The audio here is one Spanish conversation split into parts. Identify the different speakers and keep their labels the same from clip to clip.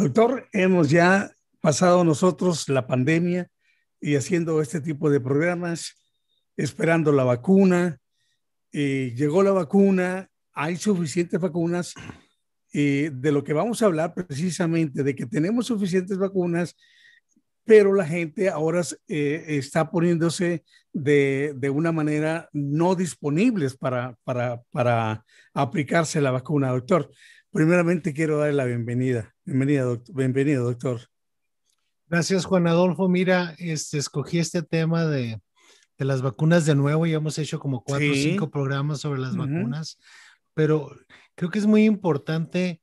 Speaker 1: Doctor, hemos ya pasado nosotros la pandemia y haciendo este tipo de programas, esperando la vacuna. y llegó la vacuna, hay suficientes vacunas. Y de lo que vamos a hablar precisamente, de que tenemos suficientes vacunas, pero la gente ahora eh, está poniéndose de, de, una manera no disponibles para, para, para aplicarse la vacuna, doctor. Primeramente quiero darle la bienvenida. Bienvenida, doctor. Bienvenido, doctor.
Speaker 2: Gracias, Juan Adolfo. Mira, este, escogí este tema de, de las vacunas de nuevo. Ya hemos hecho como cuatro o cinco programas sobre las uh -huh. vacunas, pero creo que es muy importante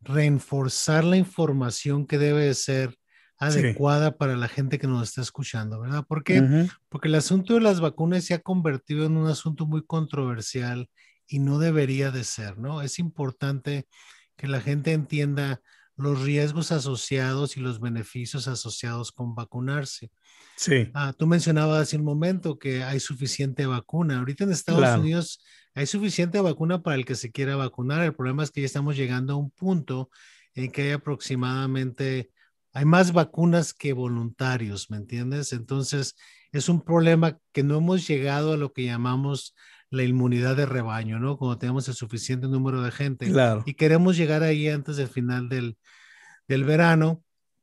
Speaker 2: reforzar la información que debe de ser adecuada sí. para la gente que nos está escuchando, ¿verdad? ¿Por qué? Uh -huh. Porque el asunto de las vacunas se ha convertido en un asunto muy controversial y no debería de ser, ¿no? Es importante que la gente entienda los riesgos asociados y los beneficios asociados con vacunarse.
Speaker 1: Sí.
Speaker 2: Ah, tú mencionabas hace un momento que hay suficiente vacuna. Ahorita en Estados claro. Unidos hay suficiente vacuna para el que se quiera vacunar. El problema es que ya estamos llegando a un punto en que hay aproximadamente, hay más vacunas que voluntarios, ¿me entiendes? Entonces, es un problema que no hemos llegado a lo que llamamos la inmunidad de rebaño, ¿no? Cuando tenemos el suficiente número de gente.
Speaker 1: Claro.
Speaker 2: Y queremos llegar ahí antes del final del, del verano,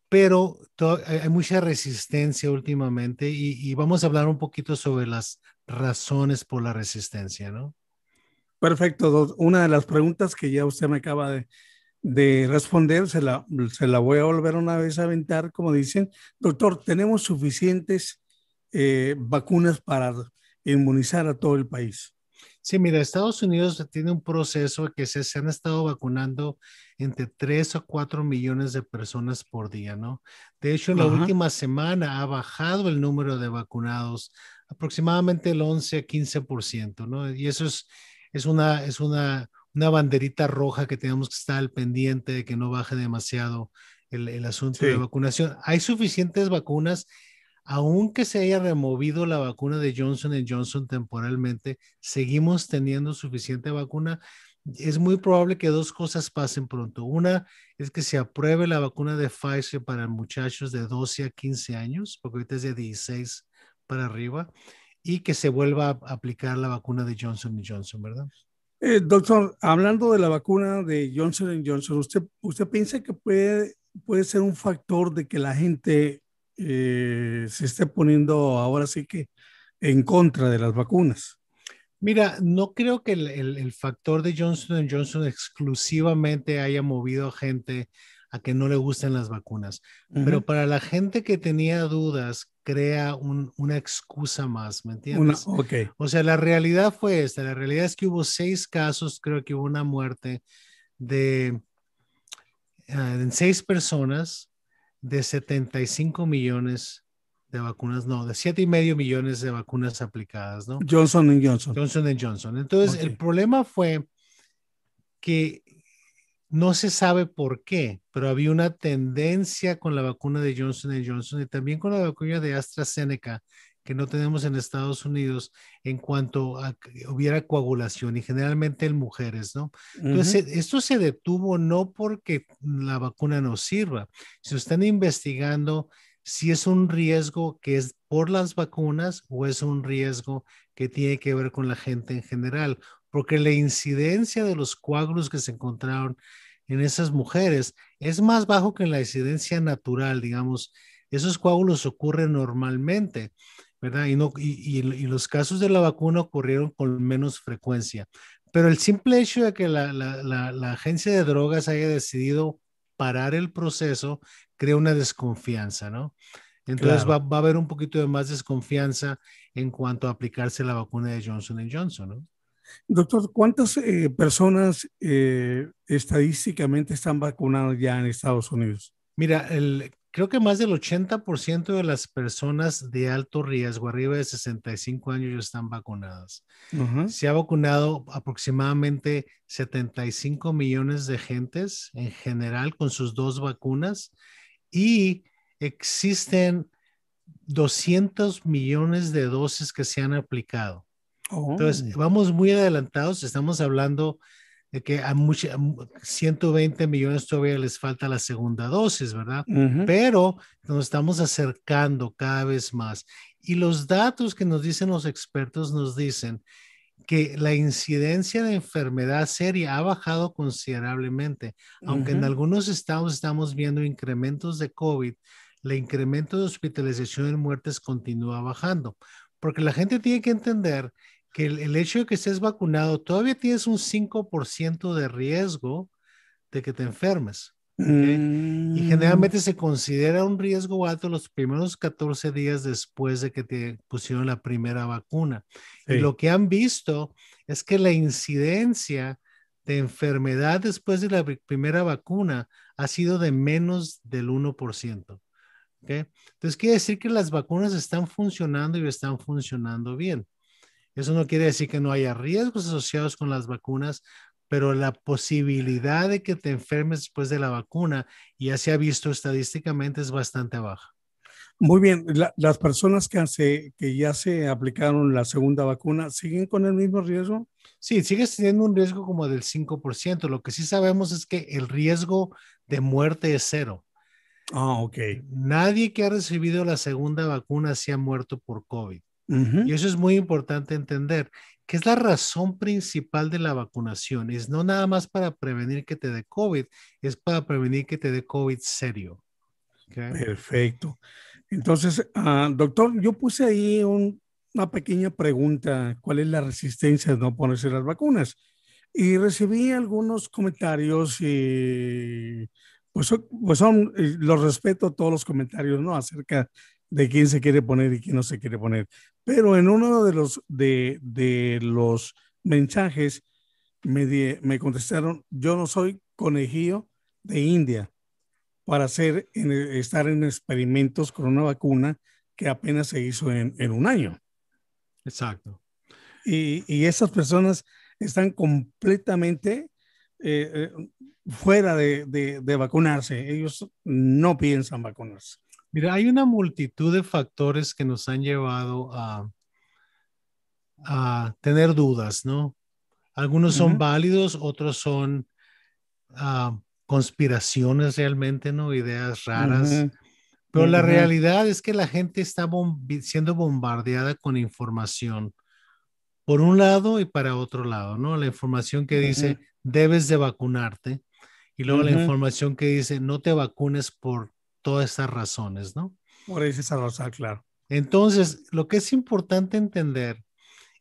Speaker 2: pero hay mucha resistencia últimamente y, y, vamos a hablar un poquito sobre las razones por la resistencia, ¿no?
Speaker 1: Perfecto. Una de las preguntas que ya usted me acaba de, de responder, se la, se la voy a volver una vez a aventar, como dicen. Doctor, ¿tenemos suficientes eh, vacunas para inmunizar a todo el país?
Speaker 2: Sí, mira, Estados Unidos tiene un proceso que se, se, han estado vacunando entre 3 o 4 millones de personas por día, ¿no? De hecho, en la última semana ha bajado el número de vacunados aproximadamente el 11 a 15%, ¿no? Y eso es, es, una, es una, una banderita roja que tenemos que estar al pendiente de que no baje demasiado el, el asunto sí. de vacunación. Hay suficientes vacunas aunque se haya removido la vacuna de Johnson Johnson temporalmente, seguimos teniendo suficiente vacuna. Es muy probable que dos cosas pasen pronto. Una es que se apruebe la vacuna de Pfizer para muchachos de 12 a 15 años, porque ahorita es de 16 para arriba, y que se vuelva a aplicar la vacuna de Johnson Johnson, ¿verdad?
Speaker 1: Eh, doctor, hablando de la vacuna de Johnson Johnson, ¿usted, usted piensa que puede, puede ser un factor de que la gente eh, se esté poniendo ahora sí que en contra de las vacunas.
Speaker 2: Mira, no creo que el, el, el factor de Johnson Johnson exclusivamente haya movido a gente a que no le gusten las vacunas, uh -huh. pero para la gente que tenía dudas, crea un, una excusa más, ¿me entiendes?
Speaker 1: Una, okay.
Speaker 2: O sea, la realidad fue esta, la realidad es que hubo seis casos, creo que hubo una muerte de uh, en seis personas de 75 millones de vacunas, no, de 7 y medio millones de vacunas aplicadas, ¿no?
Speaker 1: Johnson Johnson.
Speaker 2: Johnson Johnson. Entonces, okay. el problema fue que no se sabe por qué, pero había una tendencia con la vacuna de Johnson Johnson y también con la vacuna de AstraZeneca que no tenemos en Estados Unidos en cuanto a que hubiera coagulación y generalmente en mujeres, ¿no? Entonces, uh -huh. esto se detuvo no porque la vacuna no sirva, se están investigando si es un riesgo que es por las vacunas o es un riesgo que tiene que ver con la gente en general, porque la incidencia de los coágulos que se encontraron en esas mujeres es más bajo que en la incidencia natural, digamos, esos coágulos ocurren normalmente. ¿Verdad? Y, no, y, y, los casos de la vacuna ocurrieron con menos frecuencia. Pero el simple hecho de que la, la, la, la agencia de drogas haya decidido parar el proceso crea una desconfianza, ¿no? Entonces claro. va, va, a haber un poquito de más desconfianza en cuanto a aplicarse la vacuna de Johnson Johnson, ¿no?
Speaker 1: Doctor, ¿cuántas eh, personas eh, estadísticamente están vacunadas ya en Estados Unidos?
Speaker 2: Mira, el, creo que más del 80% de las personas de alto riesgo, arriba de 65 años, ya están vacunadas. Uh -huh. Se ha vacunado aproximadamente 75 millones de gentes en general con sus dos vacunas y existen 200 millones de dosis que se han aplicado. Oh. Entonces, vamos muy adelantados, estamos hablando de que a, 120 millones todavía les falta la segunda dosis, ¿verdad? Pero nos estamos acercando cada vez más. Y los datos que nos dicen los expertos nos dicen que la incidencia de enfermedad seria ha bajado considerablemente, aunque en algunos estados estamos viendo incrementos de COVID, el incremento de hospitalización y muertes continúa bajando, porque la gente tiene que entender que el, hecho de que estés vacunado, todavía tienes un 5% de riesgo de que te enfermes. Y mm. generalmente se considera un riesgo alto los primeros 14 días después de que te pusieron la primera vacuna. Y lo que han visto es que la incidencia de enfermedad después de la primera vacuna ha sido de menos del 1%. Entonces quiere decir que las vacunas están funcionando y están funcionando bien. Eso no quiere decir que no haya riesgos asociados con las vacunas, pero la posibilidad de que te enfermes después de la vacuna ya se ha visto estadísticamente es bastante baja.
Speaker 1: Muy bien, las personas que, que ya se aplicaron la segunda vacuna, ¿siguen con el mismo riesgo?
Speaker 2: Sí, sigues teniendo un riesgo como del 5%. Lo que sí sabemos es que el riesgo de muerte es cero.
Speaker 1: Ah, ok.
Speaker 2: Nadie que ha recibido la segunda vacuna se ha muerto por COVID. Y eso es muy importante entender, que es la razón principal de la vacunación. Es no nada más para prevenir que te dé COVID, es para prevenir que te dé COVID serio.
Speaker 1: Perfecto. Entonces, ah, doctor, yo puse ahí una pequeña pregunta, ¿cuál es la resistencia de no ponerse las vacunas? Y recibí algunos comentarios y pues, pues son, los respeto todos los comentarios, ¿no? Acerca de quién se quiere poner y quién no se quiere poner. Pero en uno de los, de, de los mensajes me, me contestaron, yo no soy conejillo de India para hacer, estar en experimentos con una vacuna que apenas se hizo en, en un año.
Speaker 2: Exacto.
Speaker 1: Y, y esas personas están completamente eh, eh, fuera de, de, de, vacunarse. Ellos no piensan vacunarse.
Speaker 2: Mira, hay una multitud de factores que nos han llevado a, a tener dudas, ¿no? Algunos son válidos, otros son ah, conspiraciones realmente, ¿no? Ideas raras. Pero la realidad es que la gente está siendo bombardeada con información por un lado y para otro lado, ¿no? La información que dice debes de vacunarte y luego la información que dice no te vacunes por todas estas razones, ¿no?
Speaker 1: Por esa razón, claro.
Speaker 2: Entonces, lo que es importante entender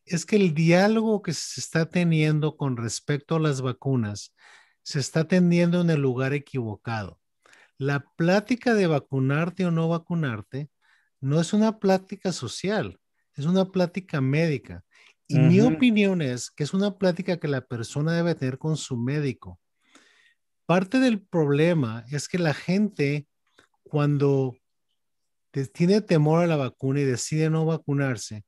Speaker 2: es que el diálogo que se está teniendo con respecto a las vacunas se está teniendo en el lugar equivocado. La plática de vacunarte o no vacunarte no es una plática social, es una plática médica. Y mi opinión es que es una plática que la persona debe tener con su médico. Parte del problema es que la gente cuando tiene temor a la vacuna y decide no vacunarse,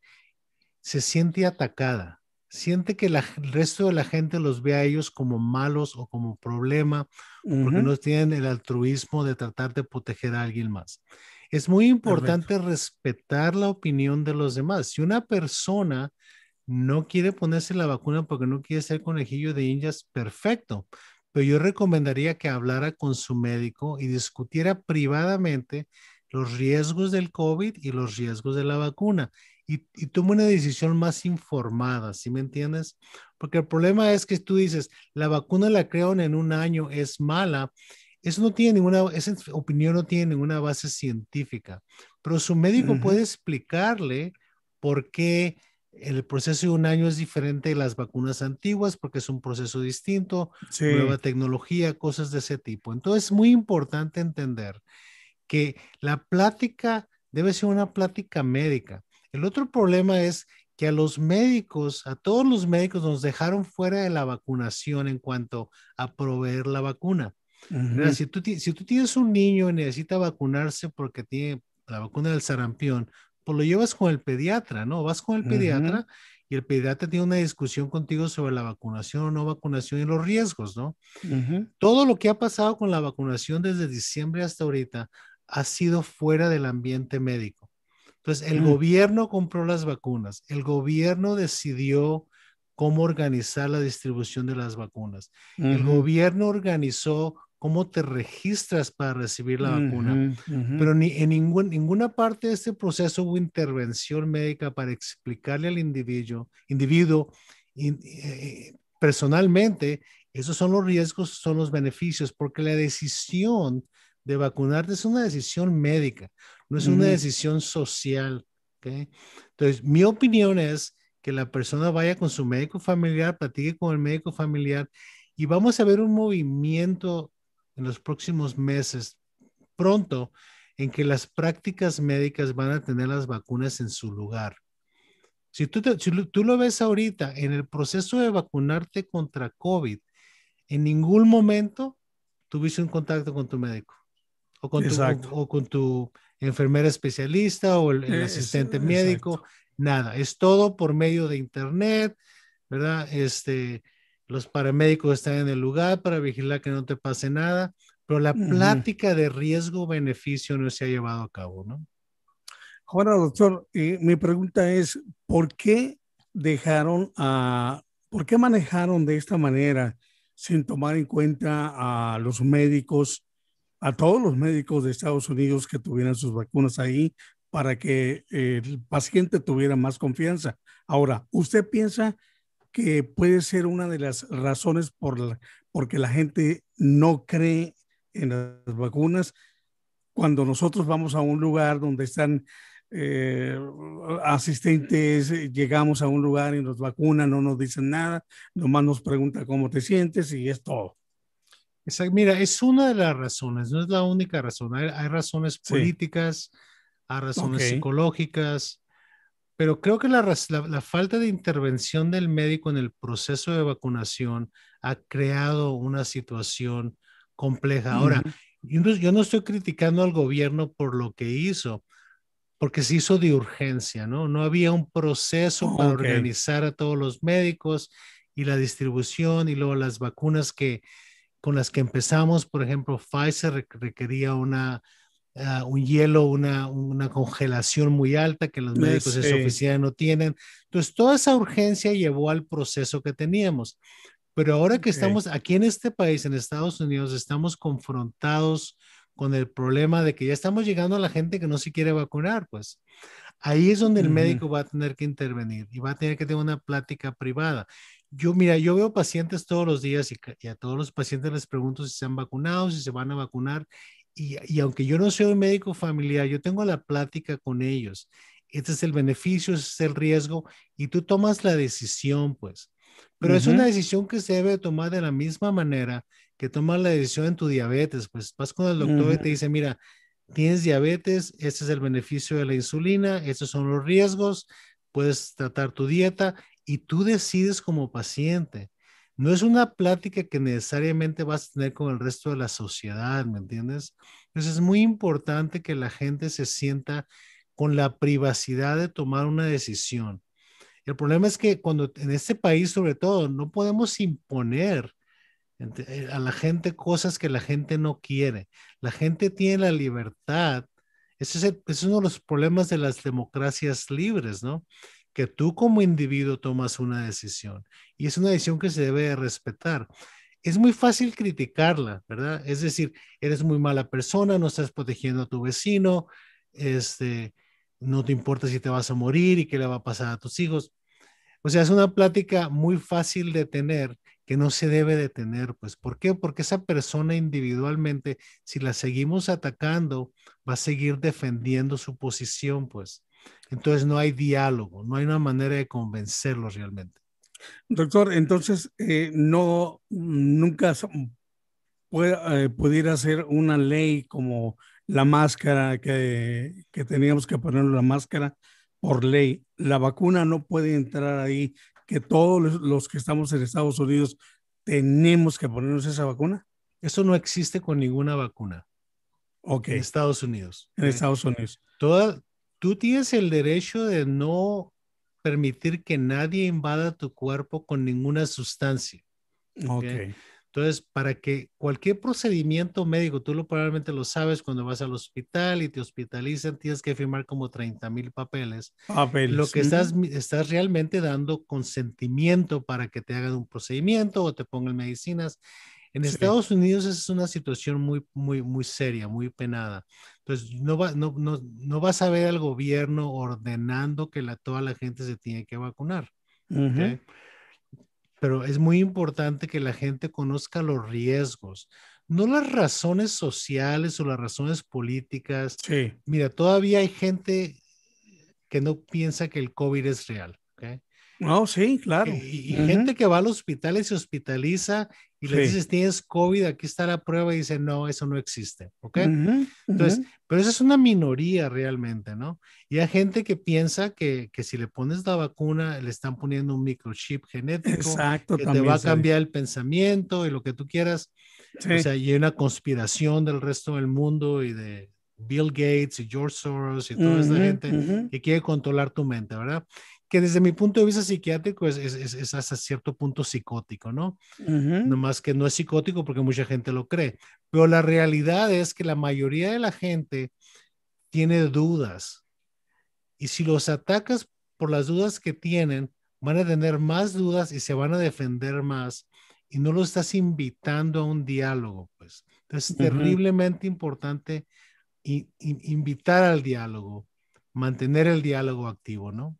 Speaker 2: se siente atacada, siente que el resto de la gente los ve a ellos como malos o como problema, porque no tienen el altruismo de tratar de proteger a alguien más. Es muy importante respetar la opinión de los demás. Si una persona no quiere ponerse la vacuna porque no quiere ser conejillo de indias, perfecto pero yo recomendaría que hablara con su médico y discutiera privadamente los riesgos del COVID y los riesgos de la vacuna y, y tome una decisión más informada, ¿sí me entiendes? Porque el problema es que tú dices, la vacuna la crearon en un año, es mala. Eso no tiene ninguna, esa opinión no tiene ninguna base científica, pero su médico puede explicarle por qué el proceso de un año es diferente de las vacunas antiguas porque es un proceso distinto, nueva tecnología, cosas de ese tipo. Entonces es muy importante entender que la plática debe ser una plática médica. El otro problema es que a los médicos, a todos los médicos nos dejaron fuera de la vacunación en cuanto a proveer la vacuna. si, tú, si tú tienes un niño y necesita vacunarse porque tiene la vacuna del sarampión, pues lo llevas con el pediatra, ¿no? Vas con el pediatra y el pediatra tiene una discusión contigo sobre la vacunación o no vacunación y los riesgos, ¿no? Todo lo que ha pasado con la vacunación desde diciembre hasta ahorita ha sido fuera del ambiente médico. Entonces, el mm. gobierno compró las vacunas, el gobierno decidió cómo organizar la distribución de las vacunas. El gobierno organizó cómo te registras para recibir la vacuna, pero ni, en ninguna parte de este proceso hubo intervención médica para explicarle al individuo, individuo eh, personalmente, esos son los riesgos, son los beneficios, porque la decisión de vacunarte es una decisión médica, no es una decisión social. Entonces, mi opinión es que la persona vaya con su médico familiar, platique con el médico familiar y vamos a ver un movimiento en los próximos meses, pronto, en que las prácticas médicas van a tener las vacunas en su lugar. Si tú, tú lo ves ahorita en el proceso de vacunarte contra COVID, en ningún momento tuviste un contacto con tu médico o con, tu, o, con tu enfermera especialista o el, asistente médico, nada. Es todo por medio de internet, ¿verdad? Este, los paramédicos están en el lugar para vigilar que no te pase nada, pero la plática de riesgo-beneficio no se ha llevado a cabo, ¿no?
Speaker 1: Ahora, doctor, mi pregunta es, ¿por qué dejaron a, por qué manejaron de esta manera sin tomar en cuenta a los médicos, a todos los médicos de Estados Unidos que tuvieran sus vacunas ahí para que el paciente tuviera más confianza? Ahora, ¿usted piensa que puede ser una de las razones por la, porque la gente no cree en las vacunas cuando nosotros vamos a un lugar donde están eh, asistentes, llegamos a un lugar y nos vacunan, no nos dicen nada, nomás nos pregunta cómo te sientes y es todo.
Speaker 2: Mira, es una de las razones, no es la única razón. Hay, razones políticas, hay razones psicológicas, pero creo que la, la, falta de intervención del médico en el proceso de vacunación ha creado una situación compleja. Ahora, yo, no, yo, no, estoy criticando al gobierno por lo que hizo, porque se hizo de urgencia, ¿no? No había un proceso para organizar a todos los médicos y la distribución y luego las vacunas que con las que empezamos, por ejemplo, Pfizer requería una Ah, un hielo, una, una, congelación muy alta que los médicos de su oficina no tienen. Entonces, toda esa urgencia llevó al proceso que teníamos. Pero ahora que estamos aquí en este país, en Estados Unidos, estamos confrontados con el problema de que ya estamos llegando a la gente que no se quiere vacunar, pues ahí es donde el médico va a tener que intervenir y va a tener que tener una plática privada. Yo, mira, yo veo pacientes todos los días y, y, a todos los pacientes les pregunto si se han vacunado, si se van a vacunar y, aunque yo no soy un médico familiar, yo tengo la plática con ellos. Este es el beneficio, este es el riesgo, y tú tomas la decisión, pues. Pero es una decisión que se debe tomar de la misma manera que tomas la decisión en tu diabetes. Pues vas con el doctor y te dice, mira, tienes diabetes, este es el beneficio de la insulina, estos son los riesgos, puedes tratar tu dieta y tú decides como paciente no es una plática que necesariamente vas a tener con el resto de la sociedad, ¿me entiendes? Entonces es muy importante que la gente se sienta con la privacidad de tomar una decisión. El problema es que cuando en este país, sobre todo, no podemos imponer eh, a la gente cosas que la gente no quiere. La gente tiene la libertad. Ese es, ese es uno de los problemas de las democracias libres, ¿no? Que tú como individuo tomas una decisión y es una decisión que se debe respetar. Es muy fácil criticarla, ¿verdad? Es decir, eres muy mala persona, no estás protegiendo a tu vecino, este, no te importa si te vas a morir y qué le va a pasar a tus hijos. O sea, es una plática muy fácil de tener que no se debe de tener, pues, ¿por qué? Porque esa persona individualmente, si la seguimos atacando, va a seguir defendiendo su posición, pues. Entonces no hay diálogo, no hay una manera de convencerlos realmente.
Speaker 1: Doctor, entonces eh, no, nunca puede, eh, pudiera ser una ley como la máscara, que, que teníamos que poner la máscara por ley. La vacuna no puede entrar ahí, que todos los que estamos en Estados Unidos tenemos que ponernos esa vacuna.
Speaker 2: Eso no existe con ninguna vacuna.
Speaker 1: Ok.
Speaker 2: En Estados Unidos.
Speaker 1: En Estados Unidos.
Speaker 2: Toda, Tú tienes el derecho de no permitir que nadie invada tu cuerpo con ninguna sustancia.
Speaker 1: Okay.
Speaker 2: Entonces, para que cualquier procedimiento médico, tú lo probablemente lo sabes cuando vas al hospital y te hospitalizan, tienes que firmar como 30 mil papeles.
Speaker 1: Papeles.
Speaker 2: Lo que estás, estás realmente dando consentimiento para que te hagan un procedimiento o te pongan medicinas. En Estados Unidos es una situación muy, muy, muy seria, muy penada. Entonces, no, va, no, no, no vas a ver al gobierno ordenando que la, toda la gente se tiene que vacunar. ¿okay? pero es muy importante que la gente conozca los riesgos, no las razones sociales o las razones políticas.
Speaker 1: Sí.
Speaker 2: Mira, todavía hay gente que no piensa que el COVID es real. ¿okay?
Speaker 1: No, sí, claro.
Speaker 2: Y, gente que va al hospital y se hospitaliza y le dices, tienes COVID, aquí está la prueba y dice, no, eso no existe. ¿Ok? Entonces, pero esa es una minoría realmente, ¿no? Y hay gente que piensa que, que, si le pones la vacuna, le están poniendo un microchip genético
Speaker 1: Exacto,
Speaker 2: que te va a cambiar el pensamiento y lo que tú quieras. O sea, y hay una conspiración del resto del mundo y de Bill Gates y George Soros y toda esta gente que quiere controlar tu mente, ¿verdad? Que desde mi punto de vista psiquiátrico es, es, es hasta cierto punto psicótico, ¿no? No más que no es psicótico porque mucha gente lo cree, pero la realidad es que la mayoría de la gente tiene dudas y si los atacas por las dudas que tienen, van a tener más dudas y se van a defender más y no lo estás invitando a un diálogo, pues. Entonces es terriblemente importante invitar al diálogo, mantener el diálogo activo, ¿no?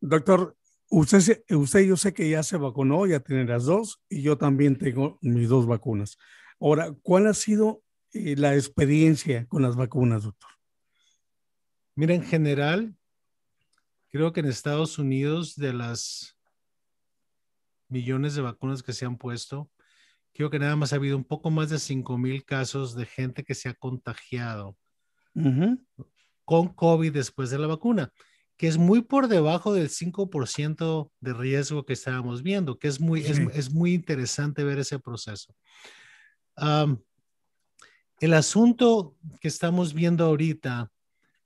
Speaker 1: Doctor, usted, usted yo sé que ya se vacunó, ya tiene las dos, y yo también tengo mis dos vacunas. Ahora, ¿cuál ha sido eh, la experiencia con las vacunas, doctor?
Speaker 2: Mira, en general, creo que en Estados Unidos, de las millones de vacunas que se han puesto, creo que nada más ha habido un poco más de 5 mil casos de gente que se ha contagiado con COVID después de la vacuna que es muy por debajo del 5% de riesgo que estábamos viendo, que es muy, es, muy interesante ver ese proceso. el asunto que estamos viendo ahorita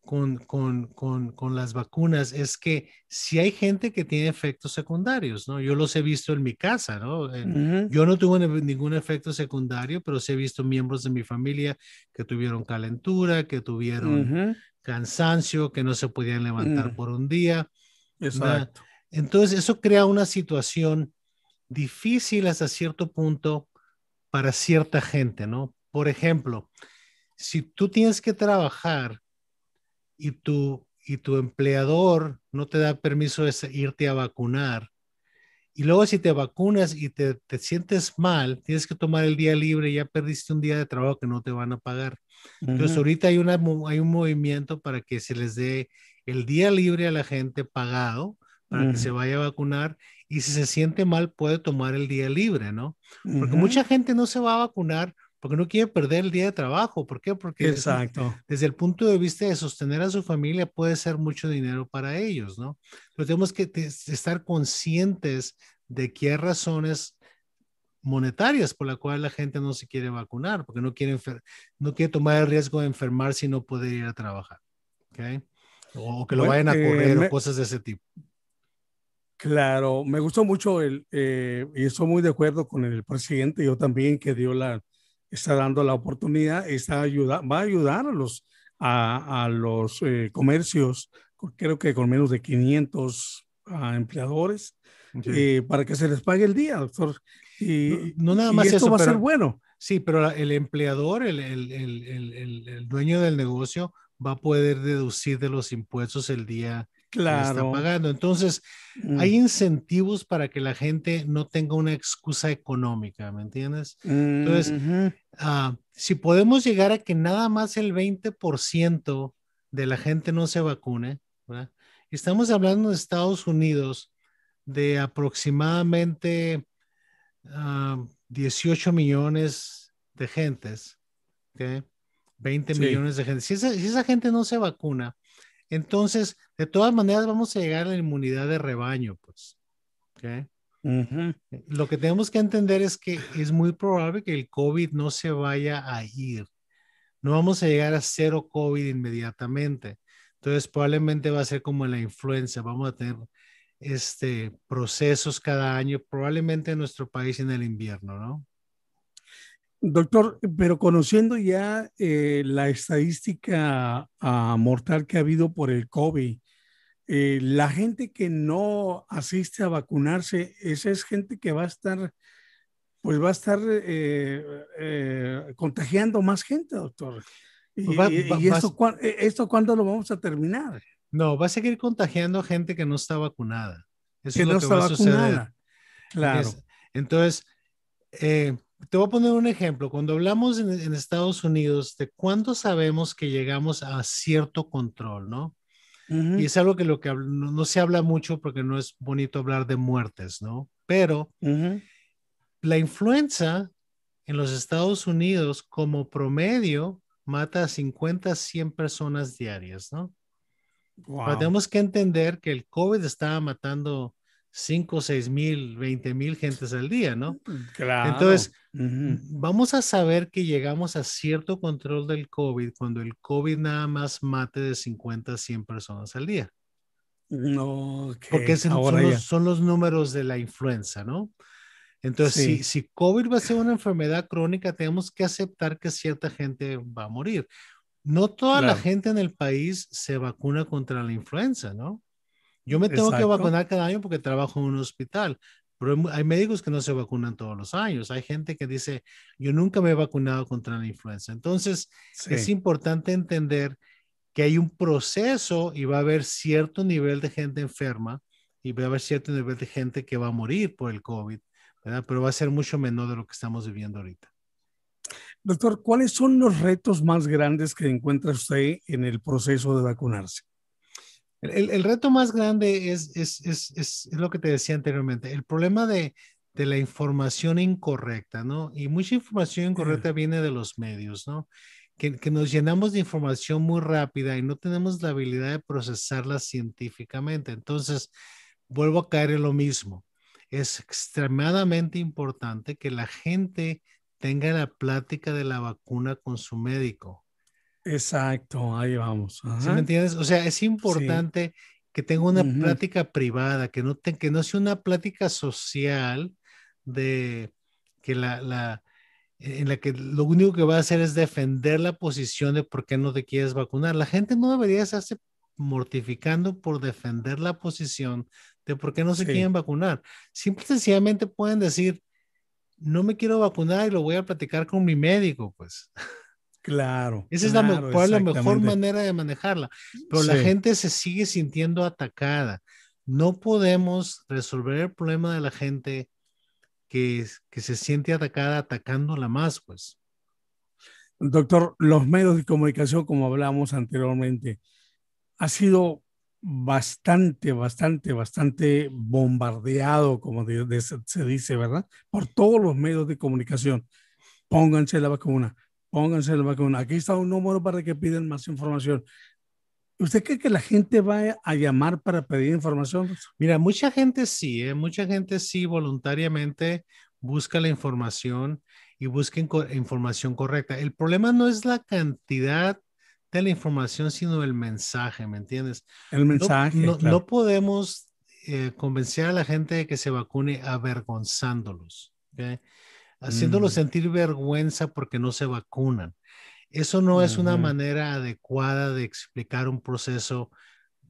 Speaker 2: con, con, con, con, las vacunas es que si hay gente que tiene efectos secundarios, ¿no? Yo los he visto en mi casa, ¿no? Yo no tuve ningún efecto secundario, pero sí he visto miembros de mi familia que tuvieron calentura, que tuvieron cansancio, que no se podían levantar mm. por un día.
Speaker 1: Exacto.
Speaker 2: Entonces, eso crea una situación difícil hasta cierto punto para cierta gente, ¿no? Por ejemplo, si tú tienes que trabajar y tu, y tu empleador no te da permiso de irte a vacunar, y luego si te vacunas y te, te, sientes mal, tienes que tomar el día libre ya perdiste un día de trabajo que no te van a pagar. Entonces ahorita hay, una, hay un movimiento para que se les dé el día libre a la gente pagado para que se vaya a vacunar y si se siente mal puede tomar el día libre, ¿no? Porque mucha gente no se va a vacunar porque no quiere perder el día de trabajo. ¿Por qué? Porque
Speaker 1: Exacto.
Speaker 2: Desde, el punto de vista de sostener a su familia puede ser mucho dinero para ellos, ¿no? Pero tenemos que estar conscientes de qué razones monetarias por la cual la gente no se quiere vacunar, porque no quiere, no quiere tomar el riesgo de enfermar si no puede ir a trabajar. ¿okay? O, que lo vayan a correr o cosas de ese tipo.
Speaker 1: Claro, me gustó mucho el, eh, y estoy muy de acuerdo con el presidente, yo también que dio la, está dando la oportunidad, está ayuda, va a ayudar a los, a, a los eh, comercios, creo que con menos de 500 empleadores, eh, para que se les pague el día, doctor. Y no, nada más esto va a ser bueno.
Speaker 2: Sí, pero el empleador, el, el, el, el, dueño del negocio, va a poder deducir de los impuestos el día claro. que está pagando. Entonces, mm. hay incentivos para que la gente no tenga una excusa económica, ¿me entiendes? Entonces, uh, si podemos llegar a que nada más el 20% de la gente no se vacune, ¿verdad? estamos hablando de Estados Unidos de aproximadamente 18 ah, millones de gentes, ¿okay? 20 millones de gente. Si esa, gente no se vacuna, entonces, de todas maneras, vamos a llegar a la inmunidad de rebaño, pues. ¿okay? Lo que tenemos que entender es que es muy probable que el COVID no se vaya a ir. No vamos a llegar a cero COVID inmediatamente. Entonces, probablemente va a ser como la influenza. Vamos a tener este, procesos cada año, probablemente en nuestro país en el invierno, ¿no?
Speaker 1: Doctor, pero conociendo ya eh, la estadística uh, mortal que ha habido por el COVID, eh, la gente que no asiste a vacunarse, esa es gente que va a estar, pues va a estar eh, eh contagiando más gente, doctor. Y, pues va, va, y esto, esto, ¿cuándo lo vamos a terminar?
Speaker 2: No, va a seguir contagiando gente que no está vacunada. Eso que es lo no que está va a vacunada. Claro. Entonces, eh, te voy a poner un ejemplo. Cuando hablamos en, en, Estados Unidos de cuándo sabemos que llegamos a cierto control, ¿no? Uh -huh. Y es algo que lo que no, no, se habla mucho porque no es bonito hablar de muertes, ¿no? Pero uh -huh. la influenza en los Estados Unidos como promedio mata a 50 a 100 personas diarias, ¿no? Wow. Pero tenemos que entender que el COVID estaba matando 5, 6 mil, 20 mil gentes al día, ¿no?
Speaker 1: Claro.
Speaker 2: Entonces, uh -huh. vamos a saber que llegamos a cierto control del COVID cuando el COVID nada más mate de 50 a 100 personas al día.
Speaker 1: No, okay.
Speaker 2: Porque son los, son, los, números de la influenza, ¿no? Entonces, sí. si, si COVID va a ser una enfermedad crónica, tenemos que aceptar que cierta gente va a morir. No toda claro. la gente en el país se vacuna contra la influenza, ¿no? Yo me tengo Exacto. que vacunar cada año porque trabajo en un hospital, pero hay médicos que no se vacunan todos los años. Hay gente que dice, yo nunca me he vacunado contra la influenza. Entonces, sí. es importante entender que hay un proceso y va a haber cierto nivel de gente enferma y va a haber cierto nivel de gente que va a morir por el COVID, ¿verdad? Pero va a ser mucho menor de lo que estamos viviendo ahorita.
Speaker 1: Doctor, ¿cuáles son los retos más grandes que encuentra usted en el proceso de vacunarse?
Speaker 2: El, el reto más grande es, es, es, es, lo que te decía anteriormente, el problema de, de la información incorrecta, ¿no? Y mucha información incorrecta viene de los medios, ¿no? Que, que, nos llenamos de información muy rápida y no tenemos la habilidad de procesarla científicamente. Entonces, vuelvo a caer en lo mismo. Es extremadamente importante que la gente tenga la plática de la vacuna con su médico.
Speaker 1: Exacto, ahí vamos.
Speaker 2: Ajá. ¿Sí me entiendes? O sea, es importante sí. que tenga una uh -huh. plática privada, que no, te, que no sea una plática social de que la, la, en la que lo único que va a hacer es defender la posición de por qué no te quieres vacunar. La gente no debería estarse mortificando por defender la posición de por qué no se sí. quieren vacunar. Simple y sencillamente pueden decir, no me quiero vacunar y lo voy a platicar con mi médico, pues.
Speaker 1: Claro.
Speaker 2: Esa
Speaker 1: claro,
Speaker 2: es la, la, mejor manera de manejarla. Pero sí. la gente se sigue sintiendo atacada. No podemos resolver el problema de la gente que, que se siente atacada atacándola más, pues.
Speaker 1: Doctor, los medios de comunicación, como hablamos anteriormente, ha sido bastante, bastante, bastante bombardeado, como de, de, se dice, ¿verdad? Por todos los medios de comunicación. Pónganse la vacuna, pónganse la vacuna. Aquí está un número para que piden más información. ¿Usted cree que la gente va a llamar para pedir información?
Speaker 2: Mira, mucha gente sí, ¿eh? mucha gente sí voluntariamente busca la información y busca información correcta. El problema no es la cantidad de la información, sino el mensaje, ¿me entiendes?
Speaker 1: El mensaje.
Speaker 2: No, no, claro. no podemos eh, convencer a la gente de que se vacune avergonzándolos, ¿okay? Haciéndolos mm. sentir vergüenza porque no se vacunan. Eso no es una manera adecuada de explicar un proceso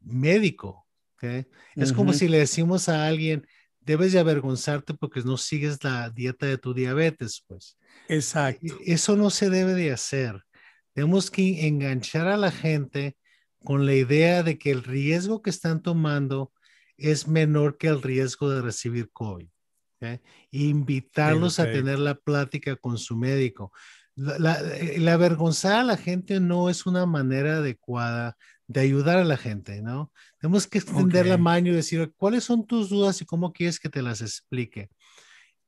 Speaker 2: médico. ¿okay? Es como si le decimos a alguien, debes de avergonzarte porque no sigues la dieta de tu diabetes, pues.
Speaker 1: Exacto.
Speaker 2: Eso no se debe de hacer. Tenemos que enganchar a la gente con la idea de que el riesgo que están tomando es menor que el riesgo de recibir COVID. ¿Okay? Invitarlos okay. a tener la plática con su médico. La, la, la, avergonzar a la gente no es una manera adecuada de ayudar a la gente, ¿no? Tenemos que extender okay. la mano y decir, ¿cuáles son tus dudas y cómo quieres que te las explique?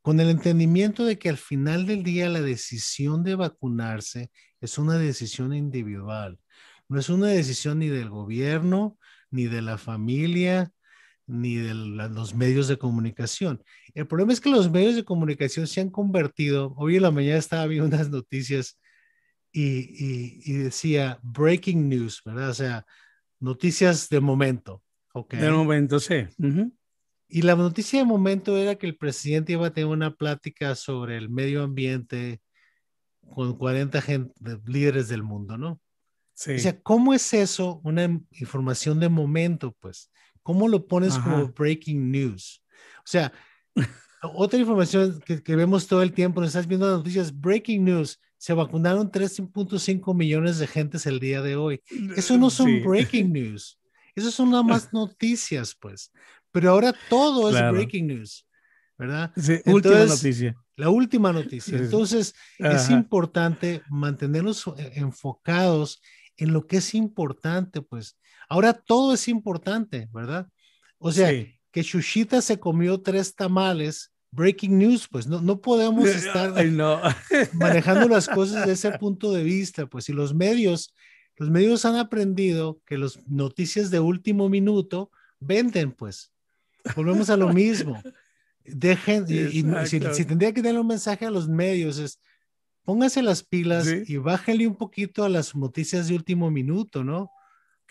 Speaker 2: Con el entendimiento de que al final del día la decisión de vacunarse es una decisión individual. No es una decisión ni del gobierno, ni de la familia, ni de los medios de comunicación. El problema es que los medios de comunicación se han convertido, hoy en la mañana estaba viendo unas noticias y, y, y decía breaking news, ¿verdad? O sea, noticias de momento. Okay.
Speaker 1: De momento, sí. Uh -huh.
Speaker 2: Y la noticia de momento era que el presidente iba a tener una plática sobre el medio ambiente con 40 líderes del mundo, ¿no? Sí. O sea, ¿cómo es eso una información de momento, pues? ¿Cómo lo pones como breaking news? O sea, otra información que, que, vemos todo el tiempo, nos estás viendo las noticias, breaking news, se vacunaron 3.5 millones de gentes el día de hoy. Eso no son breaking news, eso son nada más noticias, pues. Pero ahora todo es breaking news, ¿verdad?
Speaker 1: Sí, última noticia.
Speaker 2: La última noticia. Entonces, es importante mantenernos enfocados en lo que es importante, pues. Ahora todo es importante, ¿verdad? O sea, que Shushita se comió tres tamales, breaking news, pues no, no podemos estar manejando las cosas desde ese punto de vista, pues, y los medios, los medios han aprendido que las noticias de último minuto venden, pues. Volvemos a lo mismo. Dejen, y, si, tendría que darle un mensaje a los medios es, póngase las pilas y bájenle un poquito a las noticias de último minuto, ¿no?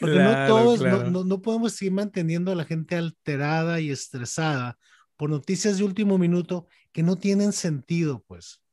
Speaker 2: Porque no todos, no, no, podemos seguir manteniendo a la gente alterada y estresada por noticias de último minuto que no tienen sentido, pues.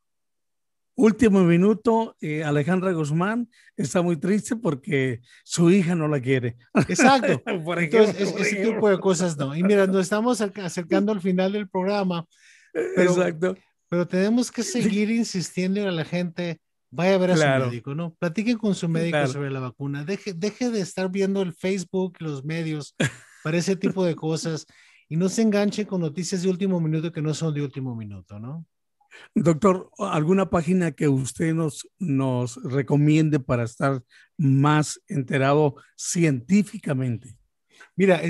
Speaker 1: Último minuto, eh, Alejandra Guzmán está muy triste porque su hija no la quiere.
Speaker 2: Exacto. por Entonces, ese tipo de cosas no. Y mira, nos estamos acercando al final del programa. Pero, Exacto. Pero tenemos que seguir insistiendo a la gente, vaya a ver a su médico, ¿no? Platiquen con su médico sobre la vacuna. Deje, deje de estar viendo el Facebook, los medios, para ese tipo de cosas. Y no se enganche con noticias de último minuto que no son de último minuto, ¿no?
Speaker 1: Doctor, ¿alguna página que usted nos, nos recomiende para estar más enterado científicamente?
Speaker 2: Mira,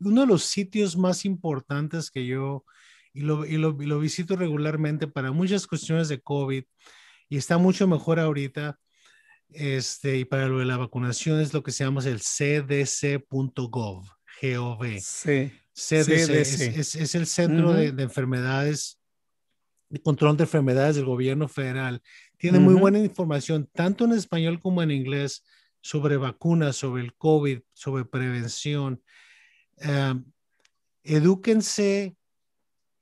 Speaker 2: uno de los sitios más importantes que yo, y lo, y lo, visito regularmente para muchas cuestiones de COVID, y está mucho mejor ahorita, este, y para lo de la vacunación es lo que se llama el cdc.gov, GOV.
Speaker 1: Sí.
Speaker 2: CDC, Es, el Centro de, de Enfermedades de control de enfermedades del gobierno federal. Tiene muy buena información, tanto en español como en inglés, sobre vacunas, sobre el COVID, sobre prevención. Uh, edúquense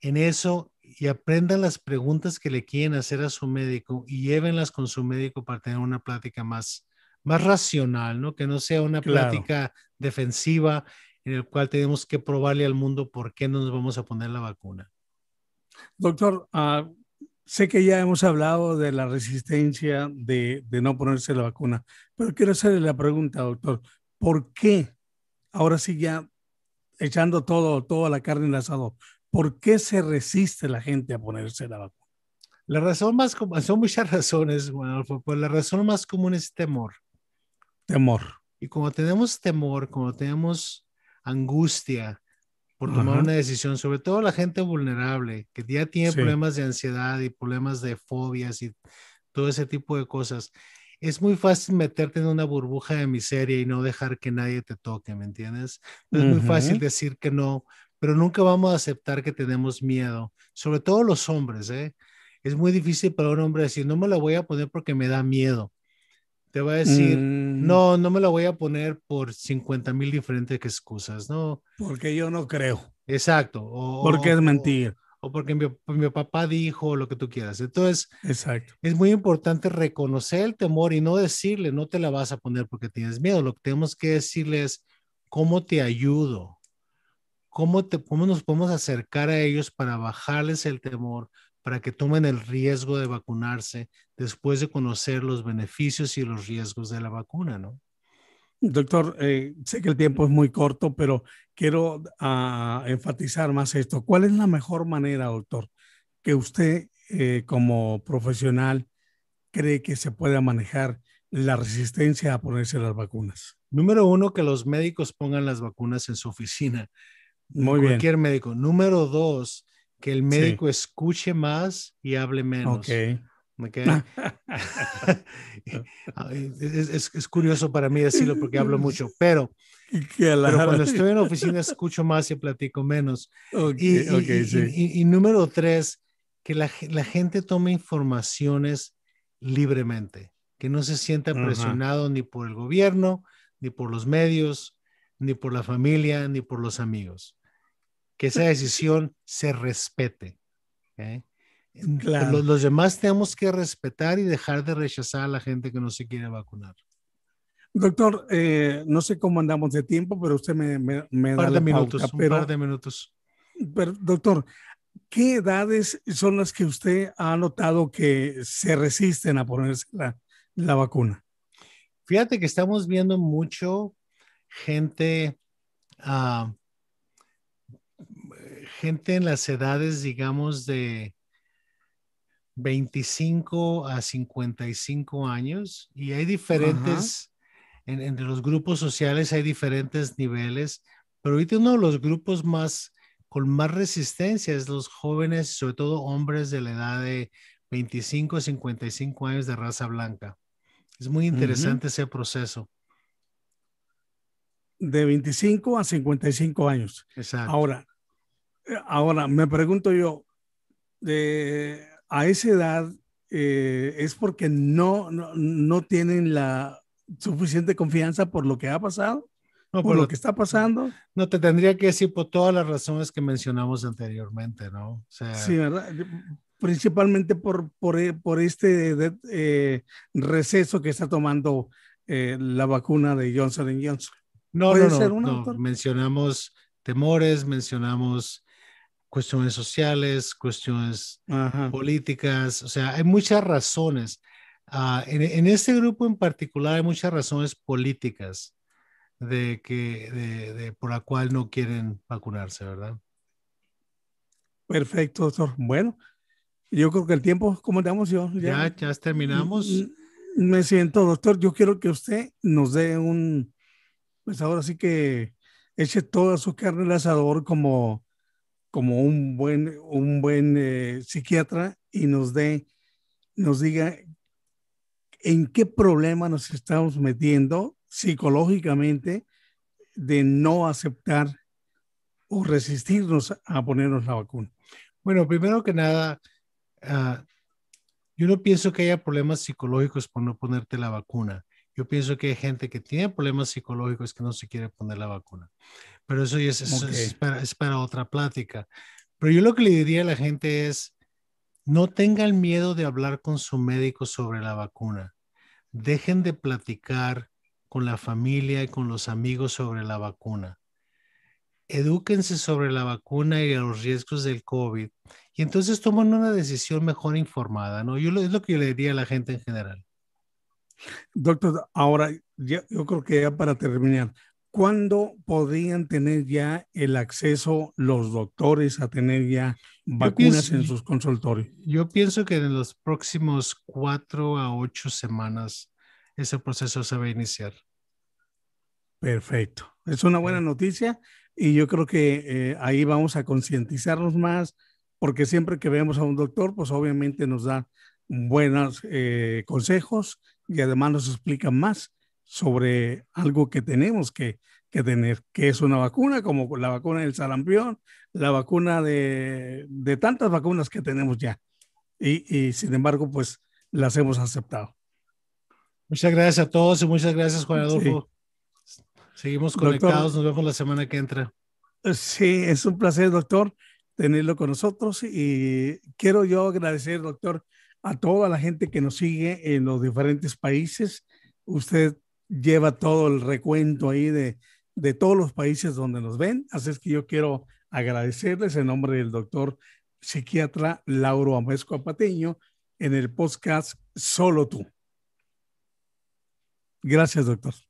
Speaker 2: en eso y aprendan las preguntas que le quieren hacer a su médico y llévenlas con su médico para tener una plática más, más racional, ¿no? Que no sea una plática defensiva en el cual tenemos que probarle al mundo por qué no nos vamos a poner la vacuna.
Speaker 1: Doctor, uh, sé que ya hemos hablado de la resistencia de, de, no ponerse la vacuna, pero quiero hacerle la pregunta, doctor, ¿por qué, ahora sí ya echando todo, toda la carne en el asado, ¿por qué se resiste la gente a ponerse la vacuna?
Speaker 2: La razón más común, son muchas razones, bueno, pues la razón más común es temor.
Speaker 1: Temor.
Speaker 2: Y como tenemos temor, como tenemos angustia, por tomar una decisión, sobre todo la gente vulnerable, que ya tiene problemas de ansiedad y problemas de fobias y todo ese tipo de cosas. Es muy fácil meterte en una burbuja de miseria y no dejar que nadie te toque, ¿me entiendes? Es muy fácil decir que no, pero nunca vamos a aceptar que tenemos miedo, sobre todo los hombres, ¿eh? Es muy difícil para un hombre decir, no me la voy a poner porque me da miedo te va a decir, mm. no, no me la voy a poner por 50 mil diferentes excusas, ¿no?
Speaker 1: Porque yo no creo.
Speaker 2: Exacto.
Speaker 1: O, porque es mentir.
Speaker 2: O, porque mi, mi, papá dijo lo que tú quieras. Entonces,
Speaker 1: Exacto.
Speaker 2: es muy importante reconocer el temor y no decirle, no te la vas a poner porque tienes miedo. Lo que tenemos que decirle es, ¿cómo te ayudo? ¿Cómo, te, ¿Cómo nos podemos acercar a ellos para bajarles el temor, para que tomen el riesgo de vacunarse después de conocer los beneficios y los riesgos de la vacuna, ¿no?
Speaker 1: Doctor, eh, sé que el tiempo es muy corto, pero quiero ah, enfatizar más esto. ¿Cuál es la mejor manera, doctor, que usted eh, como profesional cree que se pueda manejar la resistencia a ponerse las vacunas?
Speaker 2: Número uno, que los médicos pongan las vacunas en su oficina. Muy Cualquier médico. Número dos, que el médico escuche más y hable menos.
Speaker 1: Ok.
Speaker 2: okay. es, es, curioso para mí decirlo porque hablo mucho, pero, pero cuando estoy en la oficina escucho más y platico menos.
Speaker 1: Okay, y, okay, sí.
Speaker 2: y, número tres, que la, la, gente tome informaciones libremente, que no se sienta presionado ni por el gobierno, ni por los medios, ni por la familia, ni por los amigos que esa decisión se respete. Los, los, demás tenemos que respetar y dejar de rechazar a la gente que no se quiere vacunar.
Speaker 1: Doctor, eh, no sé cómo andamos de tiempo, pero usted me, me, me par
Speaker 2: de minutos, un par de minutos.
Speaker 1: Pero, doctor, ¿qué edades son las que usted ha notado que se resisten a ponerse la, la vacuna?
Speaker 2: Fíjate que estamos viendo mucho gente, uh, gente en las edades, digamos, de 25 a 55 años y hay diferentes, en, entre los grupos sociales hay diferentes niveles, pero ahorita uno de los grupos más con más resistencia es los jóvenes, sobre todo hombres de la edad de 25 a 55 años de raza blanca. Es muy interesante ese proceso.
Speaker 1: De 25 a 55 años.
Speaker 2: Exacto.
Speaker 1: Ahora, ahora me pregunto yo, de, a esa edad eh, es porque no, no, no, tienen la suficiente confianza por lo que ha pasado, no, por, lo, que está pasando.
Speaker 2: No, te tendría que decir por todas las razones que mencionamos anteriormente, ¿no? O
Speaker 1: sea, sí, ¿verdad? Principalmente por, por, eh, por este eh, receso que está tomando la vacuna de Johnson Johnson.
Speaker 2: No, no, no, mencionamos temores, mencionamos cuestiones sociales, cuestiones políticas, o sea, hay muchas razones. Uh, en, en, este grupo en particular hay muchas razones políticas de que, de, de, por la cual no quieren vacunarse, ¿verdad?
Speaker 1: Perfecto, doctor. Bueno, yo creo que el tiempo, ¿cómo estamos yo?
Speaker 2: Ya, ya, terminamos.
Speaker 1: Me siento, doctor, yo quiero que usted nos dé un, pues ahora sí que eche toda su carne al asador como como un buen, un buen eh, psiquiatra y nos dé, nos diga en qué problema nos estamos metiendo psicológicamente de no aceptar o resistirnos a ponernos la vacuna.
Speaker 2: Bueno, primero que nada, uh, yo no pienso que haya problemas psicológicos por no ponerte la vacuna. Yo pienso que hay gente que tiene problemas psicológicos que no se quiere poner la vacuna. Pero eso, es, es, para, es para otra plática. Pero yo lo que le diría a la gente es, no tengan miedo de hablar con su médico sobre la vacuna. Dejen de platicar con la familia y con los amigos sobre la vacuna. Edúquense sobre la vacuna y los riesgos del COVID y entonces toman una decisión mejor informada, ¿no? Yo es lo que yo le diría a la gente en general.
Speaker 1: Doctor, ahora yo creo que ya para terminar, ¿cuándo podrían tener ya el acceso los doctores a tener ya vacunas en sus consultorios?
Speaker 2: Yo pienso que en los próximos cuatro a ocho semanas ese proceso se va a iniciar.
Speaker 1: Perfecto. Es una buena noticia y yo creo que eh, ahí vamos a concientizarnos más porque siempre que vemos a un doctor, pues obviamente nos da buenos eh, consejos y además nos explican más sobre algo que tenemos que, que, tener, que es una vacuna, como la vacuna del sarampión, la vacuna de, de tantas vacunas que tenemos ya. Y, y, sin embargo, pues las hemos aceptado.
Speaker 2: Muchas gracias a todos y muchas gracias, Juan Adolfo. Seguimos conectados, nos vemos la semana que entra.
Speaker 1: Sí, es un placer, doctor, tenerlo con nosotros y quiero yo agradecer, doctor, a toda la gente que nos sigue en los diferentes países. Usted lleva todo el recuento ahí de, de todos los países donde nos ven. Así es que yo quiero agradecerles en nombre del doctor psiquiatra Lauro Amesco Apateño en el podcast Solo tú. Gracias, doctor.